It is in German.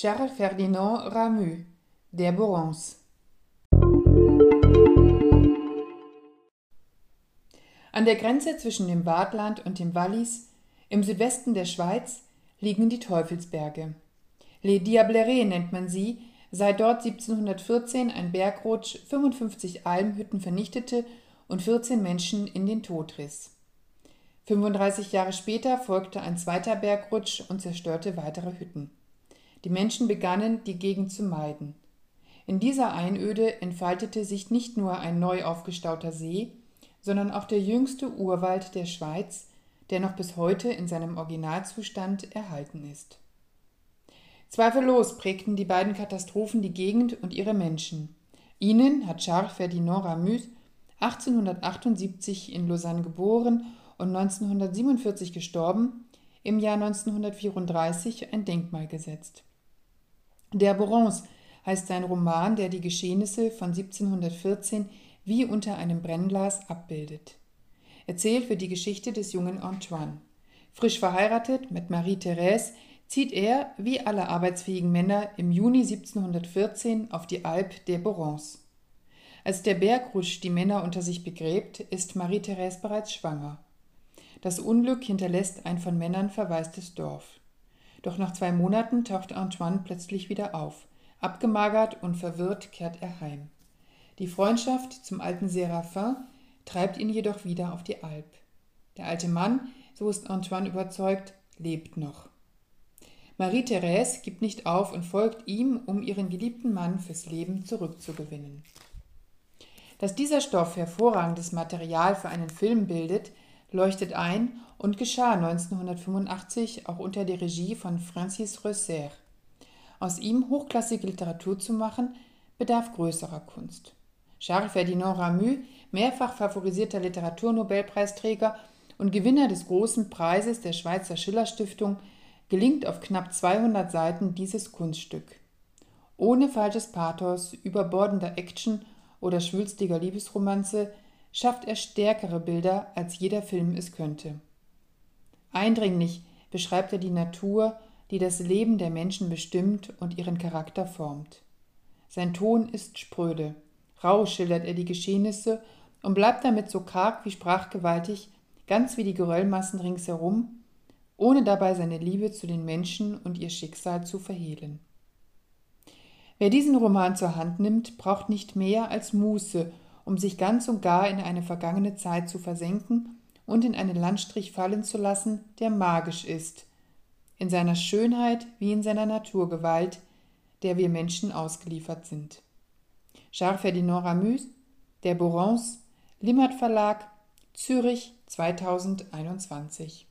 Charles Ferdinand Ramus Der Borance An der Grenze zwischen dem Waadtland und dem Wallis, im Südwesten der Schweiz, liegen die Teufelsberge. Les Diablerets nennt man sie, seit dort 1714 ein Bergrutsch 55 Almhütten vernichtete und 14 Menschen in den Tod riss. 35 Jahre später folgte ein zweiter Bergrutsch und zerstörte weitere Hütten. Die Menschen begannen, die Gegend zu meiden. In dieser Einöde entfaltete sich nicht nur ein neu aufgestauter See, sondern auch der jüngste Urwald der Schweiz, der noch bis heute in seinem Originalzustand erhalten ist. Zweifellos prägten die beiden Katastrophen die Gegend und ihre Menschen. Ihnen hat Charles Ferdinand Ramus 1878 in Lausanne geboren und 1947 gestorben, im Jahr 1934 ein Denkmal gesetzt. Der Borance heißt sein Roman, der die Geschehnisse von 1714 wie unter einem Brennglas abbildet. Erzählt wird die Geschichte des jungen Antoine. Frisch verheiratet mit Marie-Thérèse zieht er, wie alle arbeitsfähigen Männer, im Juni 1714 auf die Alp der Borance. Als der Bergrutsch die Männer unter sich begräbt, ist Marie-Thérèse bereits schwanger. Das Unglück hinterlässt ein von Männern verwaistes Dorf. Doch nach zwei Monaten taucht Antoine plötzlich wieder auf. Abgemagert und verwirrt kehrt er heim. Die Freundschaft zum alten Séraphin treibt ihn jedoch wieder auf die Alp. Der alte Mann, so ist Antoine überzeugt, lebt noch. Marie-Thérèse gibt nicht auf und folgt ihm, um ihren geliebten Mann fürs Leben zurückzugewinnen. Dass dieser Stoff hervorragendes Material für einen Film bildet, leuchtet ein und geschah 1985 auch unter der Regie von Francis Rösser. Aus ihm hochklassige Literatur zu machen, bedarf größerer Kunst. Charles Ferdinand Ramus, mehrfach favorisierter Literaturnobelpreisträger und Gewinner des großen Preises der Schweizer Schillerstiftung, gelingt auf knapp 200 Seiten dieses Kunststück. Ohne falsches Pathos, überbordender Action oder schwülstiger Liebesromanze schafft er stärkere Bilder, als jeder Film es könnte. Eindringlich beschreibt er die Natur, die das Leben der Menschen bestimmt und ihren Charakter formt. Sein Ton ist spröde, Rau schildert er die Geschehnisse und bleibt damit so karg wie sprachgewaltig, ganz wie die Geröllmassen ringsherum, ohne dabei seine Liebe zu den Menschen und ihr Schicksal zu verhehlen. Wer diesen Roman zur Hand nimmt, braucht nicht mehr als Muße, um sich ganz und gar in eine vergangene Zeit zu versenken und in einen Landstrich fallen zu lassen, der magisch ist, in seiner Schönheit wie in seiner Naturgewalt, der wir Menschen ausgeliefert sind. Charles Ferdinand Ramus, Der Borance, Limmert Verlag, Zürich 2021.